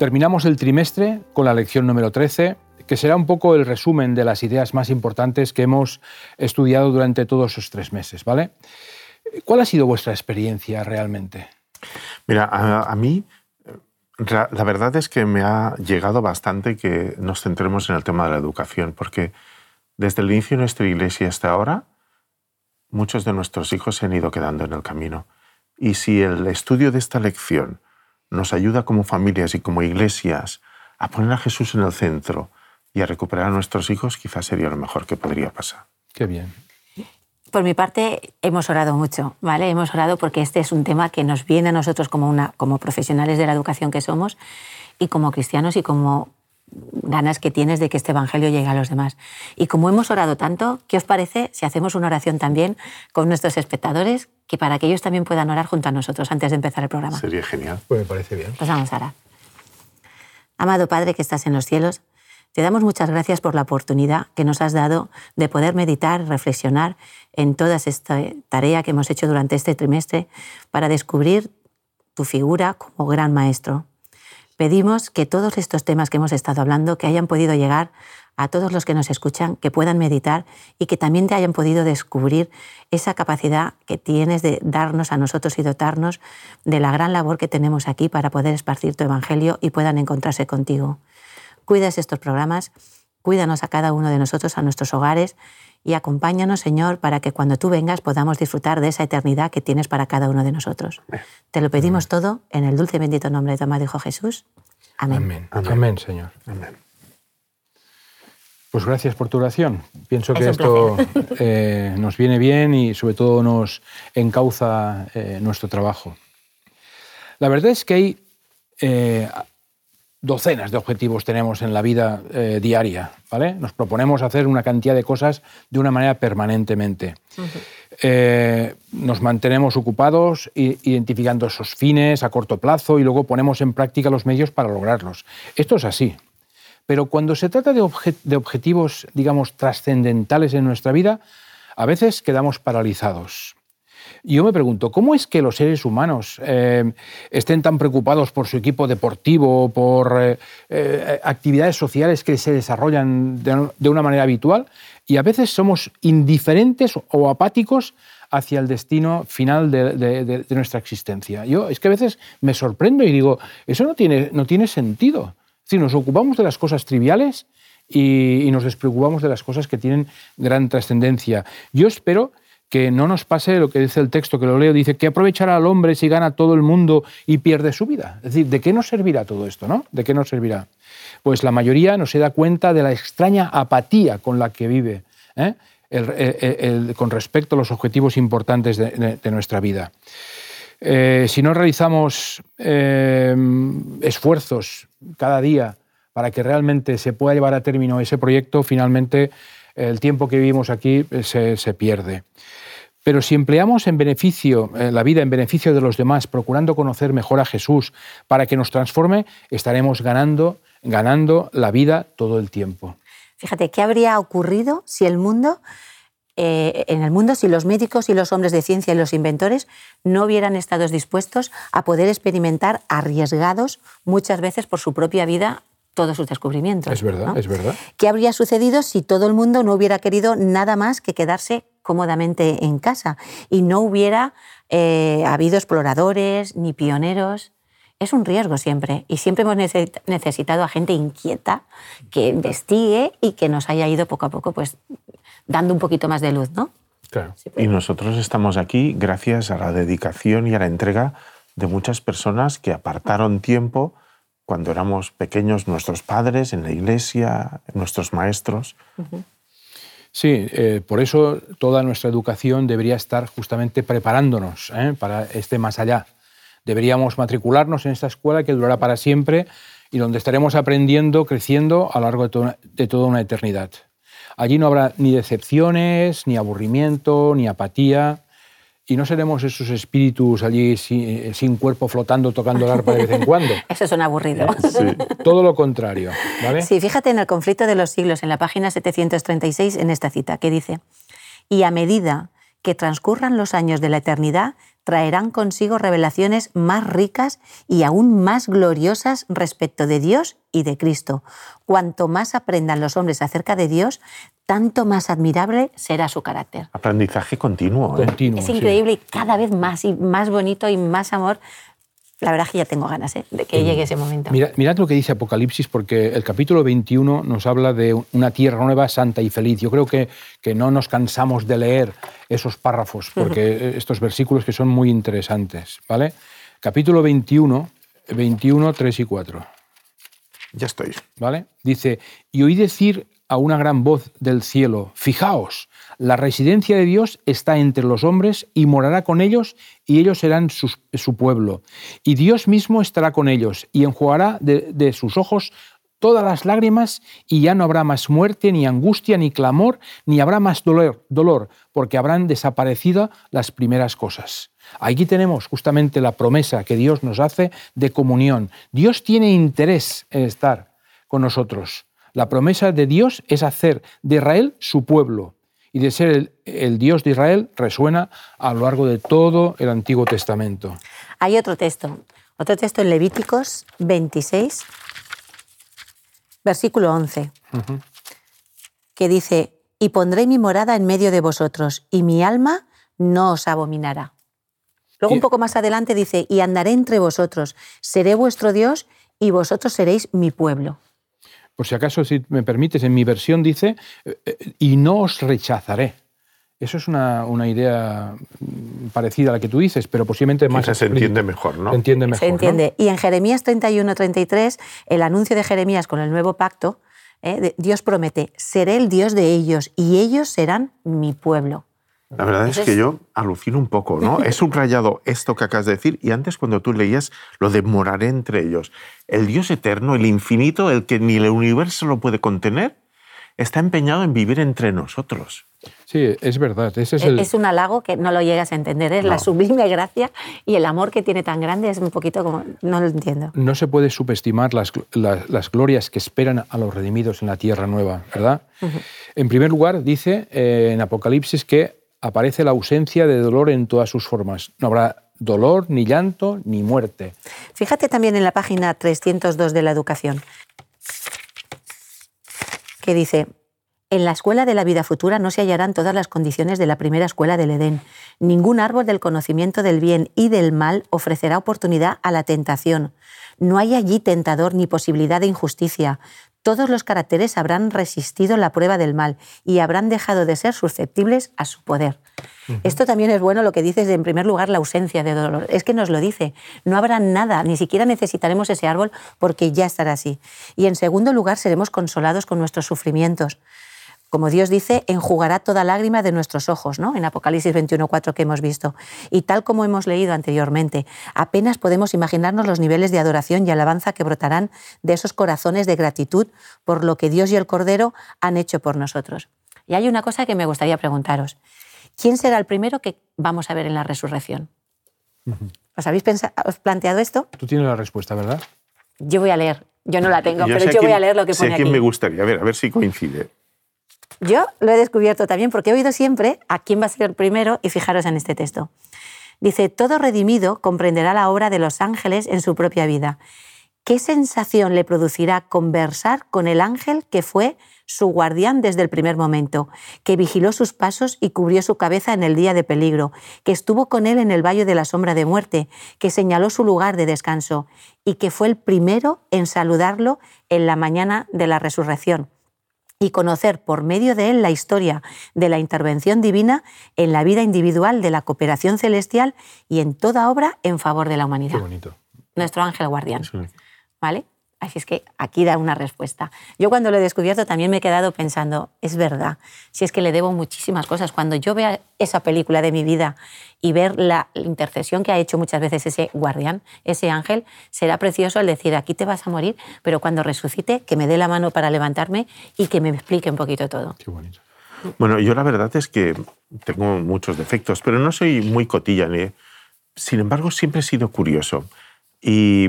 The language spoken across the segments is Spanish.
Terminamos el trimestre con la lección número 13, que será un poco el resumen de las ideas más importantes que hemos estudiado durante todos esos tres meses, ¿vale? ¿Cuál ha sido vuestra experiencia realmente? Mira, a, mí la verdad es que me ha llegado bastante que nos centremos en el tema de la educación, porque desde el inicio de nuestra iglesia hasta ahora, muchos de nuestros hijos se han ido quedando en el camino. Y si el estudio de esta lección nos ayuda como familias y como iglesias a poner a Jesús en el centro y a recuperar a nuestros hijos, quizás sería lo mejor que podría pasar. Qué bien. Por mi parte, hemos orado mucho, ¿vale? Hemos orado porque este es un tema que nos viene a nosotros como, una, como profesionales de la educación que somos y como cristianos y como ganas que tienes de que este Evangelio llegue a los demás. Y como hemos orado tanto, ¿qué os parece si hacemos una oración también con nuestros espectadores, que para que ellos también puedan orar junto a nosotros antes de empezar el programa? Sería genial. Pues me parece bien. Pues vamos a orar. Amado Padre que estás en los cielos, te damos muchas gracias por la oportunidad que nos has dado de poder meditar, reflexionar en toda esta tarea que hemos hecho durante este trimestre para descubrir tu figura como gran maestro. Pedimos que todos estos temas que hemos estado hablando, que hayan podido llegar a todos los que nos escuchan, que puedan meditar y que también te hayan podido descubrir esa capacidad que tienes de darnos a nosotros y dotarnos de la gran labor que tenemos aquí para poder esparcir tu Evangelio y puedan encontrarse contigo. Cuidas estos programas, cuídanos a cada uno de nosotros, a nuestros hogares y acompáñanos, Señor, para que cuando tú vengas podamos disfrutar de esa eternidad que tienes para cada uno de nosotros. Te lo pedimos todo en el dulce y bendito nombre de tu amado Hijo Jesús. Amén. Amén, Señor. Amén. Pues gracias por tu oración. Pienso que esto eh, nos viene bien y sobre todo nos encauza eh, nuestro trabajo. La verdad es que hay eh, docenas de objetivos tenemos en la vida eh, diaria, ¿vale? Nos proponemos hacer una cantidad de cosas de una manera permanentemente. Eh, nos mantenemos ocupados identificando esos fines a corto plazo y luego ponemos en práctica los medios para lograrlos. Esto es así. Pero cuando se trata de, de objetivos, digamos, trascendentales en nuestra vida, a veces quedamos paralizados. Yo me pregunto, ¿cómo es que los seres humanos eh, estén tan preocupados por su equipo deportivo, por eh, eh, actividades sociales que se desarrollan de, una manera habitual y a veces somos indiferentes o apáticos hacia el destino final de, nuestra existencia? Yo es que a veces me sorprendo y digo, eso no tiene, no tiene sentido. Si nos ocupamos de las cosas triviales y, y nos despreocupamos de las cosas que tienen gran trascendencia. Yo espero que no nos pase lo que dice el texto, que lo leo, dice que aprovechará al hombre si gana todo el mundo y pierde su vida. Es decir, ¿de qué nos servirá todo esto? ¿no? ¿De qué nos servirá? Pues la mayoría no se da cuenta de la extraña apatía con la que vive ¿eh? con respecto a los objetivos importantes de, nuestra vida. Eh, si no realizamos eh, esfuerzos cada día para que realmente se pueda llevar a término ese proyecto, finalmente el tiempo que vivimos aquí se, se pierde. Pero si empleamos en beneficio, eh, la vida en beneficio de los demás, procurando conocer mejor a Jesús para que nos transforme, estaremos ganando, ganando la vida todo el tiempo. Fíjate, ¿qué habría ocurrido si el mundo, eh, en el mundo, si los médicos y los hombres de ciencia y los inventores no hubieran estado dispuestos a poder experimentar arriesgados muchas veces por su propia vida todos sus descubrimientos. Es verdad, es verdad. ¿Qué habría sucedido si todo el mundo no hubiera querido nada más que quedarse cómodamente en casa y no hubiera eh, habido exploradores ni pioneros? Es un riesgo siempre y siempre hemos necesitado a gente inquieta que investigue y que nos haya ido poco a poco pues dando un poquito más de luz, ¿no? Claro. y nosotros estamos aquí gracias a la dedicación y a la entrega de muchas personas que apartaron tiempo cuando éramos pequeños, nuestros padres, en la iglesia, nuestros maestros. Sí, eh, por eso toda nuestra educación debería estar justamente preparándonos ¿eh? para este más allá. Deberíamos matricularnos en esta escuela que durará para siempre y donde estaremos aprendiendo, creciendo a lo largo de toda una eternidad. Allí no habrá ni decepciones, ni aburrimiento, ni apatía, y no seremos esos espíritus allí eh, sin, cuerpo flotando tocando el arpa de vez en cuando. Eso es un aburrido. Sí. Todo lo contrario. ¿vale? Sí, fíjate en el conflicto de los siglos, en la página 736, en esta cita, que dice, y a medida que transcurran los años de la eternidad, traerán consigo revelaciones más ricas y aún más gloriosas respecto de Dios y de Cristo. Cuanto más aprendan los hombres acerca de Dios, tanto más admirable será su carácter. Aprendizaje continuo. ¿eh? es increíble y cada vez más y más bonito y más amor la verdad es que ya tengo ganas ¿eh? de que llegue ese momento. mirad lo que dice Apocalipsis, porque el capítulo 21 nos habla de una tierra nueva, santa y feliz. Yo creo que, que no nos cansamos de leer esos párrafos, porque estos versículos que son muy interesantes. ¿vale? Capítulo 21, 21, 3 y 4. Ya estoy. ¿Vale? Dice, y oí decir a una gran voz del cielo, fijaos, la residencia de Dios está entre los hombres y morará con ellos y ellos serán su, pueblo. Y Dios mismo estará con ellos y enjugará de, sus ojos todas las lágrimas y ya no habrá más muerte, ni angustia, ni clamor, ni habrá más dolor, dolor, porque habrán desaparecido las primeras cosas. Aquí tenemos justamente la promesa que Dios nos hace de comunión. Dios tiene interés en estar con nosotros. La promesa de Dios es hacer de Israel su pueblo y de ser el, Dios de Israel resuena a lo largo de todo el Antiguo Testamento. Hay otro texto, otro texto en Levíticos 26, versículo 11, que dice, y pondré mi morada en medio de vosotros, y mi alma no os abominará. Luego un poco más adelante dice, y andaré entre vosotros, seré vuestro Dios y vosotros seréis mi pueblo. Por si acaso, si me permites, en mi versión dice, eh, eh, y no os rechazaré. Eso es una, idea parecida a la que tú dices, pero posiblemente más... se entiende mejor, ¿no? Se entiende mejor. Se entiende. Y en Jeremías 31, 33, el anuncio de Jeremías con el nuevo pacto, eh, Dios promete, seré el Dios de ellos y ellos serán mi pueblo. La verdad es que yo alucino un poco, ¿no? He subrayado esto que acabas de decir y antes cuando tú leías lo de moraré entre ellos. El Dios eterno, el infinito, el que ni el universo lo puede contener, está empeñado en vivir entre nosotros. Sí, es verdad. Ese es, es, un halago que no lo llegas a entender. Es la sublime gracia y el amor que tiene tan grande es un poquito como... No lo entiendo. No se puede subestimar las, las, glorias que esperan a los redimidos en la tierra nueva, ¿verdad? En primer lugar, dice eh, en Apocalipsis que aparece la ausencia de dolor en todas sus formas. No habrá dolor, ni llanto, ni muerte. Fíjate también en la página 302 de la educación, que dice, en la escuela de la vida futura no se hallarán todas las condiciones de la primera escuela del Edén. Ningún árbol del conocimiento del bien y del mal ofrecerá oportunidad a la tentación. No hay allí tentador ni posibilidad de injusticia todos los caracteres habrán resistido la prueba del mal y habrán dejado de ser susceptibles a su poder. Esto también es bueno lo que dices de, en primer lugar, la ausencia de dolor. Es que nos lo dice. No habrá nada, ni siquiera necesitaremos ese árbol porque ya estará así. Y en segundo lugar, seremos consolados con nuestros sufrimientos como Dios dice, enjugará toda lágrima de nuestros ojos, ¿no? En Apocalipsis 21.4 que hemos visto. Y tal como hemos leído anteriormente, apenas podemos imaginarnos los niveles de adoración y alabanza que brotarán de esos corazones de gratitud por lo que Dios y el Cordero han hecho por nosotros. Y hay una cosa que me gustaría preguntaros. ¿Quién será el primero que vamos a ver en la resurrección? ¿Os habéis planteado esto? Tú tienes la respuesta, ¿verdad? Yo voy a leer. Yo no la tengo, pero yo voy a leer lo que pone sé quién me gustaría. A ver, a ver si coincide. Yo lo he descubierto también porque he oído siempre a quién va a ser el primero y fijaros en este texto. Dice, todo redimido comprenderá la obra de los ángeles en su propia vida. ¿Qué sensación le producirá conversar con el ángel que fue su guardián desde el primer momento, que vigiló sus pasos y cubrió su cabeza en el día de peligro, que estuvo con él en el valle de la sombra de muerte, que señaló su lugar de descanso y que fue el primero en saludarlo en la mañana de la resurrección? Y conocer por medio de él la historia de la intervención divina en la vida individual de la cooperación celestial y en toda obra en favor de la humanidad. Qué bonito. Nuestro ángel guardián. ¿Vale? Así es que aquí da una respuesta. Yo cuando lo he descubierto también me he quedado pensando, es verdad, si es que le debo muchísimas cosas. Cuando yo vea esa película de mi vida y ver la intercesión que ha hecho muchas veces ese guardián, ese ángel, será precioso el decir, aquí te vas a morir, pero cuando resucite, que me dé la mano para levantarme y que me explique un poquito todo. Qué bonito. Bueno, yo la verdad es que tengo muchos defectos, pero no soy muy cotilla. Sin embargo, siempre he sido curioso. Y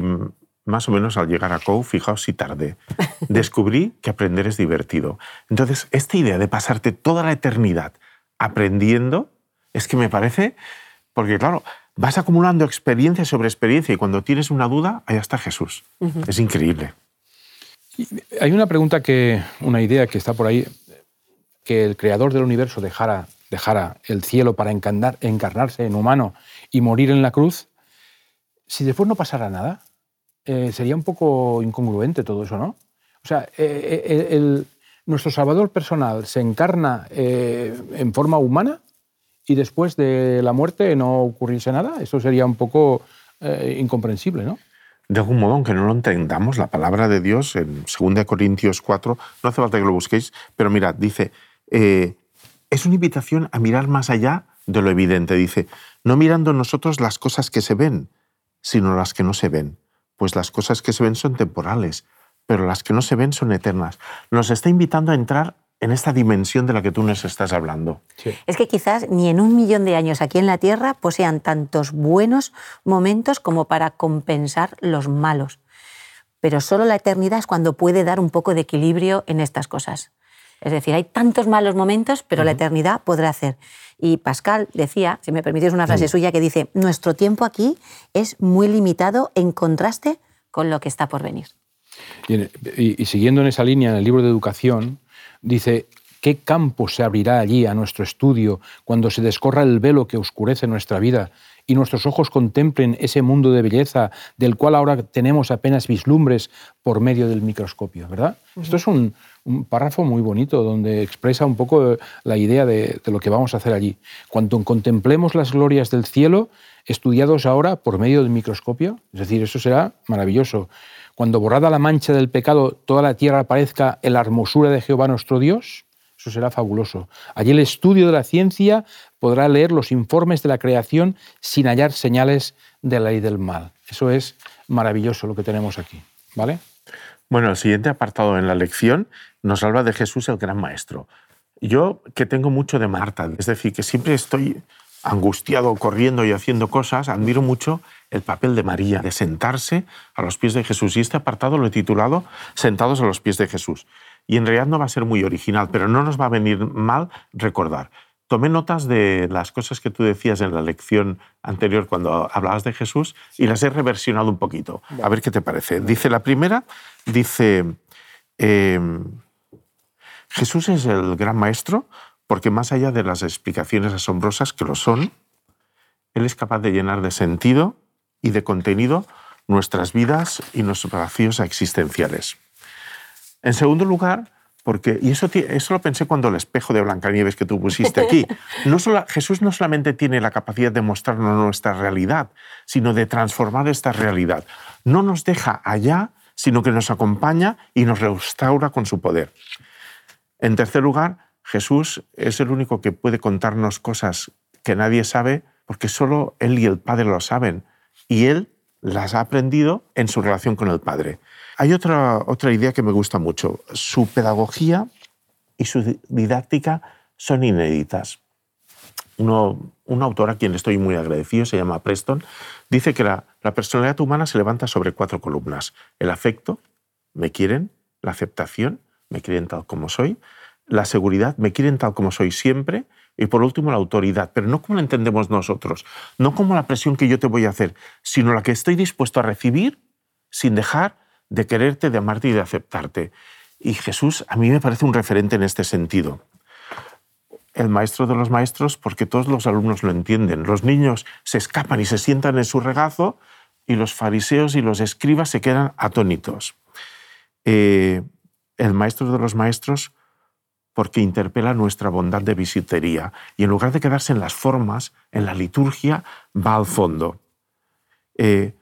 más o menos al llegar a COU, fijaos si tardé, descubrí que aprender es divertido. Entonces, esta idea de pasarte toda la eternidad aprendiendo, es que me parece, porque claro, vas acumulando experiencia sobre experiencia y cuando tienes una duda, allá está Jesús. Es increíble. Hay una pregunta que, una idea que está por ahí, que el creador del universo dejara, dejara el cielo para encarnarse en humano y morir en la cruz, si después no pasara nada, eh, sería un poco incongruente todo eso, ¿no? O sea, eh, eh, el, nuestro Salvador personal se encarna en forma humana y después de la muerte no ocurriese nada, eso sería un poco incomprensible, ¿no? de algún modo, aunque no lo entendamos, la palabra de Dios en 2 Corintios 4, no hace falta que lo busquéis, pero mirad, dice, es una invitación a mirar más allá de lo evidente. Dice, no mirando nosotros las cosas que se ven, sino las que no se ven, pues las cosas que se ven son temporales, pero las que no se ven son eternas. Nos está invitando a entrar en esta dimensión de la que tú nos estás hablando. Es que quizás ni en un millón de años aquí en la Tierra posean tantos buenos momentos como para compensar los malos. Pero solo la eternidad es cuando puede dar un poco de equilibrio en estas cosas. Es decir, hay tantos malos momentos, pero la eternidad podrá hacer. Y Pascal decía, si me permitís una frase suya, que dice, nuestro tiempo aquí es muy limitado en contraste con lo que está por venir. Y, siguiendo en esa línea, en el libro de educación, dice, ¿qué campo se abrirá allí a nuestro estudio cuando se descorra el velo que oscurece nuestra vida y nuestros ojos contemplen ese mundo de belleza del cual ahora tenemos apenas vislumbres por medio del microscopio, ¿verdad? Esto es un, párrafo muy bonito donde expresa un poco la idea de, lo que vamos a hacer allí. Cuando contemplemos las glorias del cielo, estudiados ahora por medio del microscopio, es decir, eso será maravilloso. Cuando borrada la mancha del pecado, toda la tierra aparezca en la hermosura de Jehová nuestro Dios, eso será fabuloso. Allí el estudio de la ciencia podrá leer los informes de la creación sin hallar señales de la ley del mal. Eso es maravilloso lo que tenemos aquí. ¿Vale? Bueno, el siguiente apartado en la lección nos habla de Jesús el gran maestro. Yo que tengo mucho de Marta, es decir, que siempre estoy angustiado, corriendo y haciendo cosas, admiro mucho el papel de María, de sentarse a los pies de Jesús. Y este apartado lo he titulado Sentados a los pies de Jesús y en realidad no va a ser muy original, pero no nos va a venir mal recordar. Tomé notas de las cosas que tú decías en la lección anterior cuando hablabas de Jesús y las he reversionado un poquito. A ver qué te parece. Dice la primera, dice, em, Jesús es el gran maestro porque más allá de las explicaciones asombrosas que lo son, Él es capaz de llenar de sentido y de contenido nuestras vidas y nuestros vacíos existenciales. En segundo lugar, porque, y eso, eso lo pensé cuando el espejo de Blancanieves que tú pusiste aquí, no solo, Jesús no solamente tiene la capacidad de mostrarnos nuestra realidad, sino de transformar esta realidad. No nos deja allá, sino que nos acompaña y nos restaura con su poder. En tercer lugar, Jesús es el único que puede contarnos cosas que nadie sabe, porque solo Él y el Padre lo saben, y Él las ha aprendido en su relación con el Padre. Hay otra, otra idea que me gusta mucho. Su pedagogía y su didáctica son inéditas. Uno, un autor a quien estoy muy agradecido, se llama Preston, dice que la, la personalidad humana se levanta sobre cuatro columnas. El afecto, me quieren, la aceptación, me quieren tal como soy, la seguridad, me quieren tal como soy siempre, y por último la autoridad, pero no como la entendemos nosotros, no como la presión que yo te voy a hacer, sino la que estoy dispuesto a recibir sin dejar de quererte, de amarte y de aceptarte. Y Jesús a mí me parece un referente en este sentido. El maestro de los maestros porque todos los alumnos lo entienden. Los niños se escapan y se sientan en su regazo y los fariseos y los escribas se quedan atónitos. Eh, el maestro de los maestros porque interpela nuestra bondad de visitería y en lugar de quedarse en las formas, en la liturgia, va al fondo. Eh,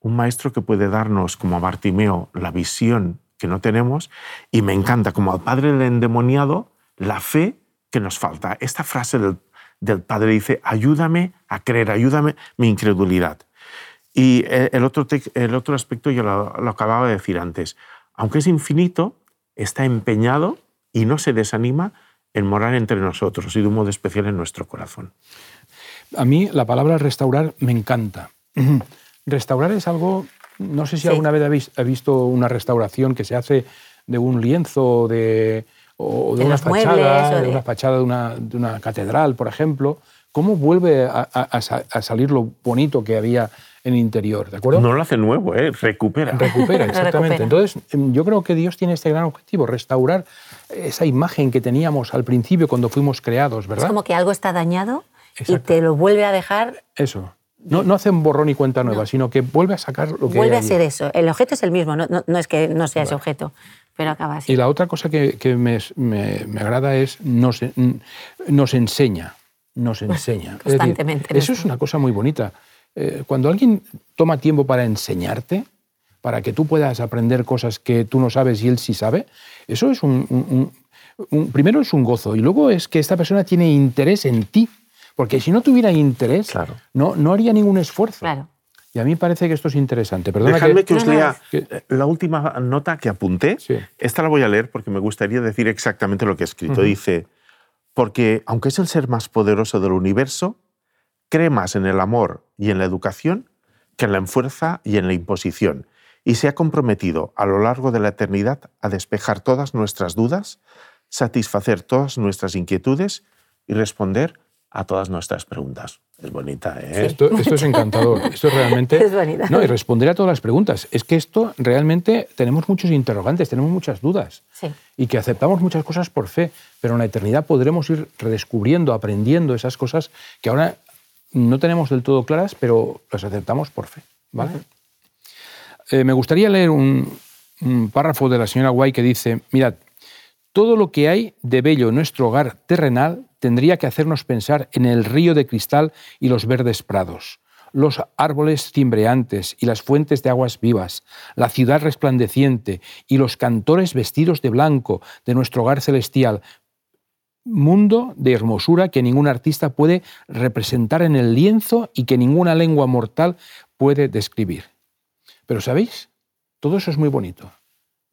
un maestro que puede darnos, como a Bartimeo, la visión que no tenemos, y me encanta, como al padre del endemoniado, la fe que nos falta. Esta frase del, padre dice, ayúdame a creer, ayúdame mi incredulidad. Y el otro, el otro aspecto yo lo, lo acababa de decir antes, aunque es infinito, está empeñado y no se desanima en morar entre nosotros y de un modo especial en nuestro corazón. A mí la palabra restaurar me encanta. Restaurar es algo, no sé si alguna vez ha visto una restauración que se hace de un lienzo de, o de, una fachada, de... una fachada de una, catedral, por ejemplo, cómo vuelve a, salir lo bonito que había en el interior, ¿de acuerdo? No lo hace nuevo, ¿eh? recupera. Recupera, exactamente. Entonces, em, yo creo que Dios tiene este gran objetivo, restaurar esa imagen que teníamos al principio cuando fuimos creados, ¿verdad? Es como que algo está dañado y te lo vuelve a dejar. Eso. No, no hace un borrón y cuenta nueva, sino que vuelve a sacar lo que Vuelve a ser eso. El objeto es el mismo, no, no, es que no sea ese objeto, pero acaba así. Y la otra cosa que, que me, me, me, agrada es nos, nos enseña. Nos enseña. Constantemente. eso es una cosa muy bonita. Eh, cuando alguien toma tiempo para enseñarte, para que tú puedas aprender cosas que tú no sabes y él sí sabe, eso es un, un primero es un gozo y luego es que esta persona tiene interés en ti porque si no tuviera interés, no, no haría ningún esfuerzo. Y a mí me parece que esto es interesante. Perdona Dejadme que, os lea la última nota que apunté. Esta la voy a leer porque me gustaría decir exactamente lo que he escrito. Dice, porque aunque es el ser más poderoso del universo, cree más en el amor y en la educación que en la fuerza y en la imposición, y se ha comprometido a lo largo de la eternidad a despejar todas nuestras dudas, satisfacer todas nuestras inquietudes y responder a todas nuestras preguntas. Es bonita, ¿eh? Esto, es encantador. Esto es realmente... Es bonita. No, y responder a todas las preguntas. Es que esto realmente tenemos muchos interrogantes, tenemos muchas dudas. Sí. Y que aceptamos muchas cosas por fe, pero en la eternidad podremos ir redescubriendo, aprendiendo esas cosas que ahora no tenemos del todo claras, pero las aceptamos por fe. ¿vale? Eh, me gustaría leer un, un párrafo de la señora Guay que dice, mirad, todo lo que hay de bello en nuestro hogar terrenal tendría que hacernos pensar en el río de cristal y los verdes prados, los árboles cimbreantes y las fuentes de aguas vivas, la ciudad resplandeciente y los cantores vestidos de blanco de nuestro hogar celestial, mundo de hermosura que ningún artista puede representar en el lienzo y que ninguna lengua mortal puede describir. Pero ¿sabéis? Todo eso es muy bonito,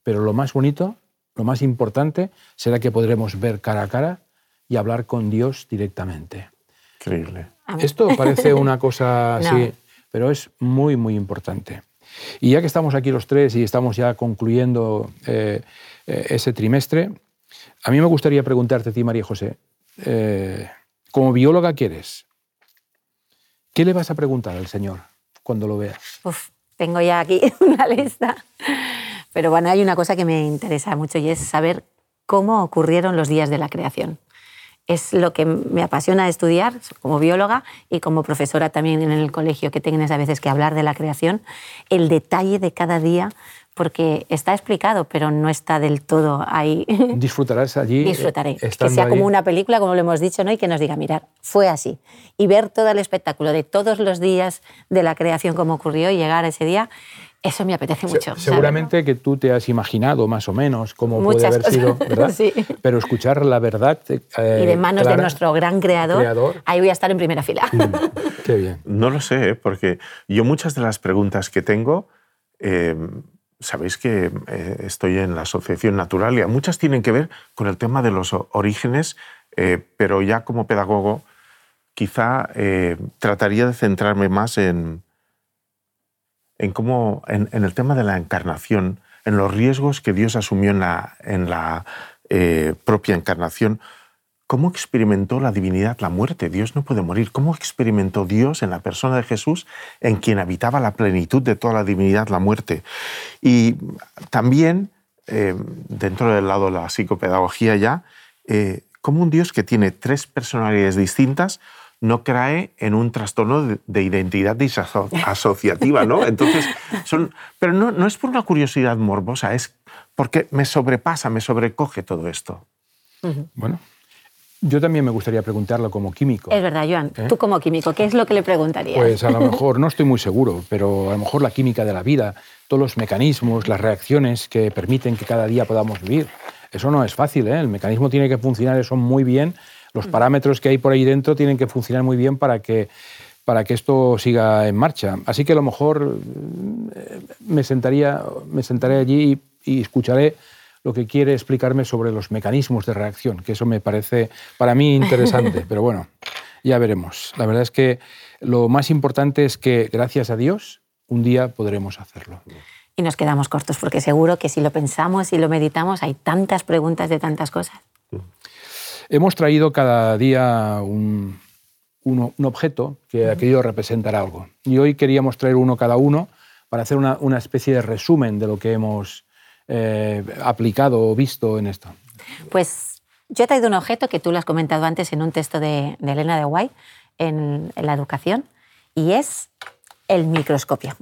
pero lo más bonito, lo más importante, será que podremos ver cara a cara y hablar con Dios directamente. Increíble. Esto parece una cosa así, pero es muy, muy importante. Y ya que estamos aquí los tres y estamos ya concluyendo eh, eh, ese trimestre, a mí me gustaría preguntarte a ti, María José, eh, como bióloga que eres, ¿qué le vas a preguntar al Señor cuando lo veas? Uf, tengo ya aquí una lista. Pero bueno, hay una cosa que me interesa mucho y es saber cómo ocurrieron los días de la creación es lo que me apasiona estudiar como bióloga y como profesora también en el colegio, que tienes a veces que hablar de la creación, el detalle de cada día, porque está explicado, pero no está del todo ahí. Disfrutarás allí. Disfrutaré. Que sea como una película, como lo hemos dicho, ¿no? y que nos diga, mirar, fue así. Y ver todo el espectáculo de todos los días de la creación, como ocurrió, y llegar a ese día, eso me apetece mucho. seguramente que tú te has imaginado más o menos cómo puede haber sido, ¿verdad? sí. Pero escuchar la verdad. Eh, y de manos de nuestro gran creador, ahí voy a estar en primera fila. Mm, qué bien. No lo sé, ¿eh? porque yo muchas de las preguntas que tengo. Eh, sabéis que estoy en la Asociación Naturalia. Muchas tienen que ver con el tema de los orígenes, pero ya como pedagogo quizá trataría de centrarme más en, en, cómo, en, el tema de la encarnación, en los riesgos que Dios asumió en la, en la eh, propia encarnación. ¿Cómo experimentó la divinidad la muerte? Dios no puede morir. ¿Cómo experimentó Dios en la persona de Jesús, en quien habitaba la plenitud de toda la divinidad, la muerte? Y también, eh, dentro del lado de la psicopedagogía ya, eh, como un Dios que tiene tres personalidades distintas no cae en un trastorno de, identidad asociativa, ¿no? Entonces, son, pero no, no es por una curiosidad morbosa, es porque me sobrepasa, me sobrecoge todo esto. Bueno, yo también me gustaría preguntarlo como químico. Es verdad, Joan. ¿Eh? Tú como químico, ¿qué es lo que le preguntarías? Pues a lo mejor, no estoy muy seguro, pero a lo mejor la química de la vida, todos los mecanismos, las reacciones que permiten que cada día podamos vivir. Eso no es fácil, ¿eh? El mecanismo tiene que funcionar eso muy bien los parámetros que hay por ahí dentro tienen que funcionar muy bien para que, para que esto siga en marcha. Así que a lo mejor eh, me, sentaría, me sentaré allí y, escucharé lo que quiere explicarme sobre los mecanismos de reacción, que eso me parece para mí interesante, pero bueno, ya veremos. La verdad es que lo más importante es que, gracias a Dios, un día podremos hacerlo. Y nos quedamos cortos, porque seguro que si lo pensamos y lo meditamos, hay tantas preguntas de tantas cosas. Hemos traído cada día un, un objeto que aquello representará algo. Y hoy queríamos traer uno cada uno para hacer una, una especie de resumen de lo que hemos eh, aplicado o visto en esto. Pues yo he traído un objeto que tú lo has comentado antes en un texto de, Elena de Guay en, la educación y es el microscopio.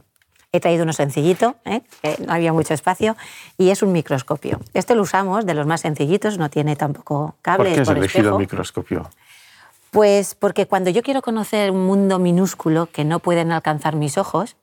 He traído uno sencillito, ¿eh? no había mucho espacio, y es un microscopio. Este lo usamos de los más sencillitos, no tiene tampoco cables. ¿Por qué has elegido el microscopio? Pues porque cuando yo quiero conocer un mundo minúsculo que no pueden alcanzar mis ojos,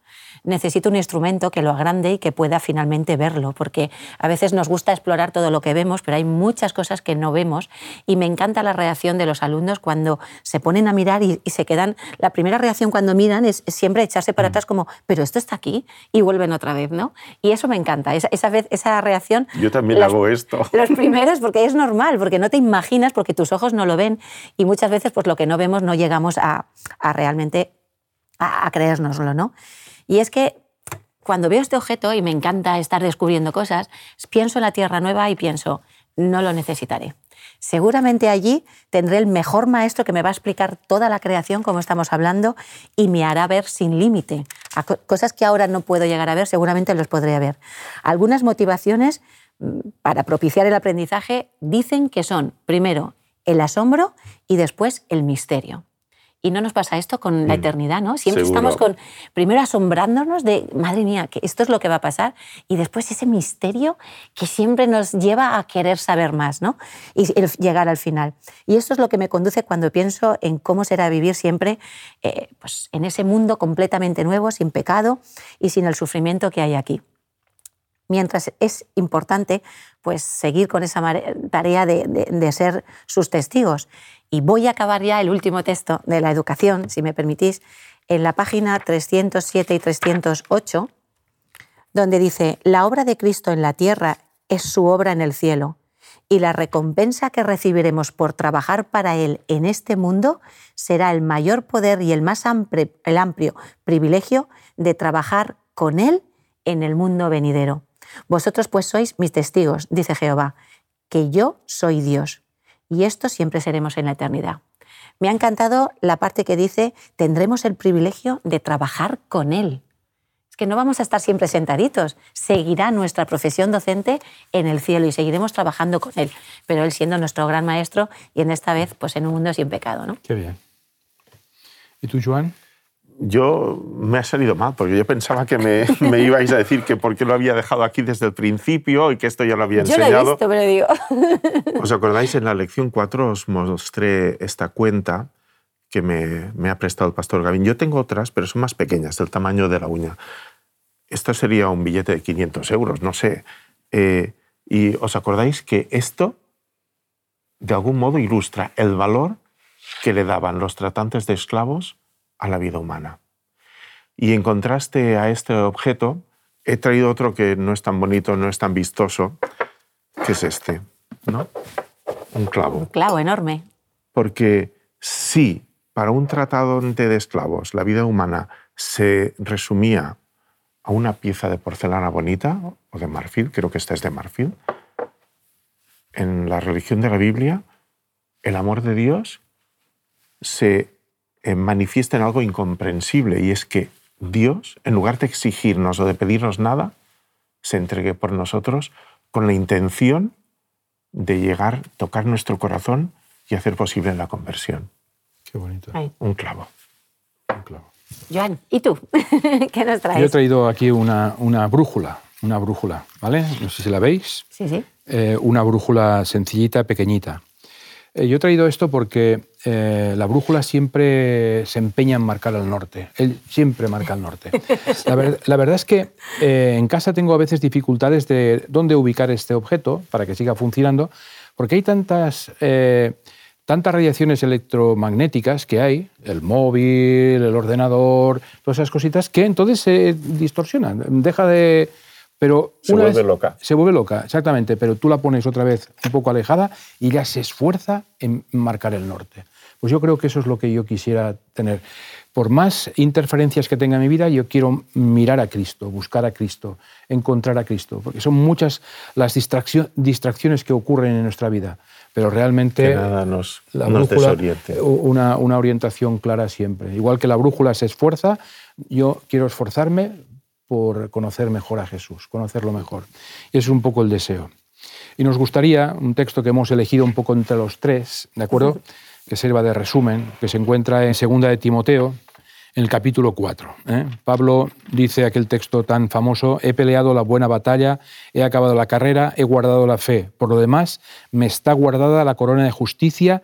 necesito un instrumento que lo agrande y que pueda finalmente verlo, porque a veces nos gusta explorar todo lo que vemos, pero hay muchas cosas que no vemos y me encanta la reacción de los alumnos cuando se ponen a mirar y, se quedan, la primera reacción cuando miran es siempre echarse para mm. atrás como, pero esto está aquí y vuelven otra vez, ¿no? Y eso me encanta, esa, vez, esa reacción. Yo también hago esto. Los primeros, porque es normal, porque no te imaginas, porque tus ojos no lo ven y muchas veces pues lo que no vemos no llegamos a, realmente a, a creérnoslo, ¿no? Y es que cuando veo este objeto y me encanta estar descubriendo cosas, pienso en la Tierra Nueva y pienso, no lo necesitaré. Seguramente allí tendré el mejor maestro que me va a explicar toda la creación, como estamos hablando, y me hará ver sin límite. Cosas que ahora no puedo llegar a ver, seguramente los podré ver. Algunas motivaciones mm, para propiciar el aprendizaje dicen que son, primero, el asombro y después el misterio. Y no nos pasa esto con la mm, eternidad, ¿no? Siempre estamos con, primero asombrándonos de, madre mía, que esto es lo que va a pasar, y después ese misterio que siempre nos lleva a querer saber más, ¿no? Y llegar al final. Y esto es lo que me conduce cuando pienso en cómo será vivir siempre eh, pues, en ese mundo completamente nuevo, sin pecado y sin el sufrimiento que hay aquí mientras es importante pues, seguir con esa tarea de, ser sus testigos. Y voy a acabar ya el último texto de la educación, si me permitís, en la página 307 y 308, donde dice, la obra de Cristo en la tierra es su obra en el cielo, y la recompensa que recibiremos por trabajar para Él en este mundo será el mayor poder y el más amplio, el amplio privilegio de trabajar con Él en el mundo venidero. Vosotros pues sois mis testigos, dice Jehová, que yo soy Dios. Y esto siempre seremos en la eternidad. Me ha encantado la parte que dice, tendremos el privilegio de trabajar con Él. Es que no vamos a estar siempre sentaditos. Seguirá nuestra profesión docente en el cielo y seguiremos trabajando con Él. Pero Él siendo nuestro gran maestro y en esta vez pues en un mundo sin pecado. ¿no? Qué bien. ¿Y tú, Joan? Yo me ha salido mal, porque yo pensaba que me, me, ibais a decir que por qué lo había dejado aquí desde el principio y que esto ya lo había enseñado. Yo lo he visto, pero digo. ¿Os acordáis? En la lección 4 os mostré esta cuenta que me, me ha prestado el pastor Gavin. Yo tengo otras, pero son más pequeñas, del tamaño de la uña. Esto sería un billete de 500 euros, no sé. Eh, y os acordáis que esto, de algún modo, ilustra el valor que le daban los tratantes de esclavos a la vida humana. Y en contraste a este objeto, he traído otro que no es tan bonito, no es tan vistoso, que es este, ¿no? Un clavo. Un clavo enorme. Porque si para un tratado de esclavos la vida humana se resumía a una pieza de porcelana bonita o de marfil, creo que esta es de marfil, en la religión de la Biblia, el amor de Dios se manifiestan algo incomprensible y es que Dios, en lugar de exigirnos o de pedirnos nada, se entregue por nosotros con la intención de llegar, tocar nuestro corazón y hacer posible la conversión. Qué bonito. Un clavo. Un clavo. Joan, ¿y tú? ¿Qué nos traes? Yo he traído aquí una, una, brújula, una brújula, ¿vale? No sé si la veis. Sí, sí. Eh, una brújula sencillita, pequeñita. Eh, yo he traído esto porque eh, la brújula siempre se empeña en marcar al norte. Él siempre marca al norte. La, verdad es que eh, en casa tengo a veces dificultades de dónde ubicar este objeto para que siga funcionando, porque hay tantas, tantas radiaciones electromagnéticas que hay, el móvil, el ordenador, todas esas cositas, que entonces se distorsionan. Deja de pero se vuelve loca. Se vuelve loca, exactamente, pero tú la pones otra vez un poco alejada y ya se esfuerza en marcar el norte. Pues yo creo que eso es lo que yo quisiera tener. Por más interferencias que tenga en mi vida, yo quiero mirar a Cristo, buscar a Cristo, encontrar a Cristo, porque son muchas las distracciones que ocurren en nuestra vida. pero realmente nada nos, la brújula, una, una orientación clara siempre. Igual que la brújula se esfuerza, yo quiero esforzarme por conocer mejor a Jesús, conocerlo mejor. Y es un poco el deseo. Y nos gustaría un texto que hemos elegido un poco entre los tres, ¿de acuerdo? Que sirva de resumen, que se encuentra en Segunda de Timoteo, en el capítulo 4. ¿eh? Pablo dice aquel texto tan famoso, he peleado la buena batalla, he acabado la carrera, he guardado la fe. Por lo demás, me está guardada la corona de justicia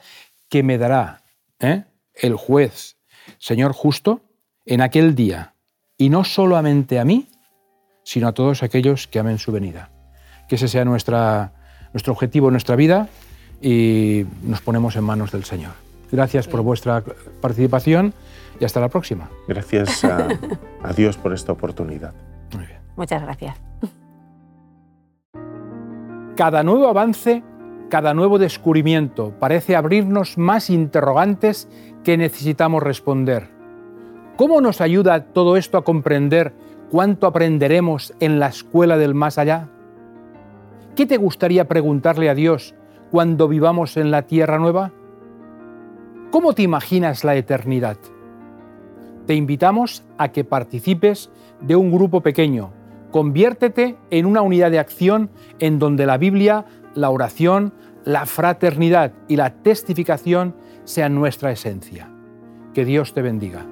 que me dará ¿eh? el juez, Señor justo, en aquel día, y no solamente a mí, sino a todos aquellos que amen su venida. Que ese sea nuestra, nuestro objetivo en nuestra vida y nos ponemos en manos del Señor. Gracias por vuestra participación y hasta la próxima. Gracias a, Dios por esta oportunidad. Muy bien. Muchas gracias. Cada nuevo avance, cada nuevo descubrimiento parece abrirnos más interrogantes que necesitamos responder. ¿Cómo nos ayuda todo esto a comprender cuánto aprenderemos en la escuela del más allá? ¿Qué te gustaría preguntarle a Dios cuando vivamos en la tierra nueva? ¿Cómo te imaginas la eternidad? te invitamos a que participes de un grupo pequeño. Conviértete en una unidad de acción en donde la Biblia, la oración, la fraternidad y la testificación sean nuestra esencia. Que Dios te bendiga.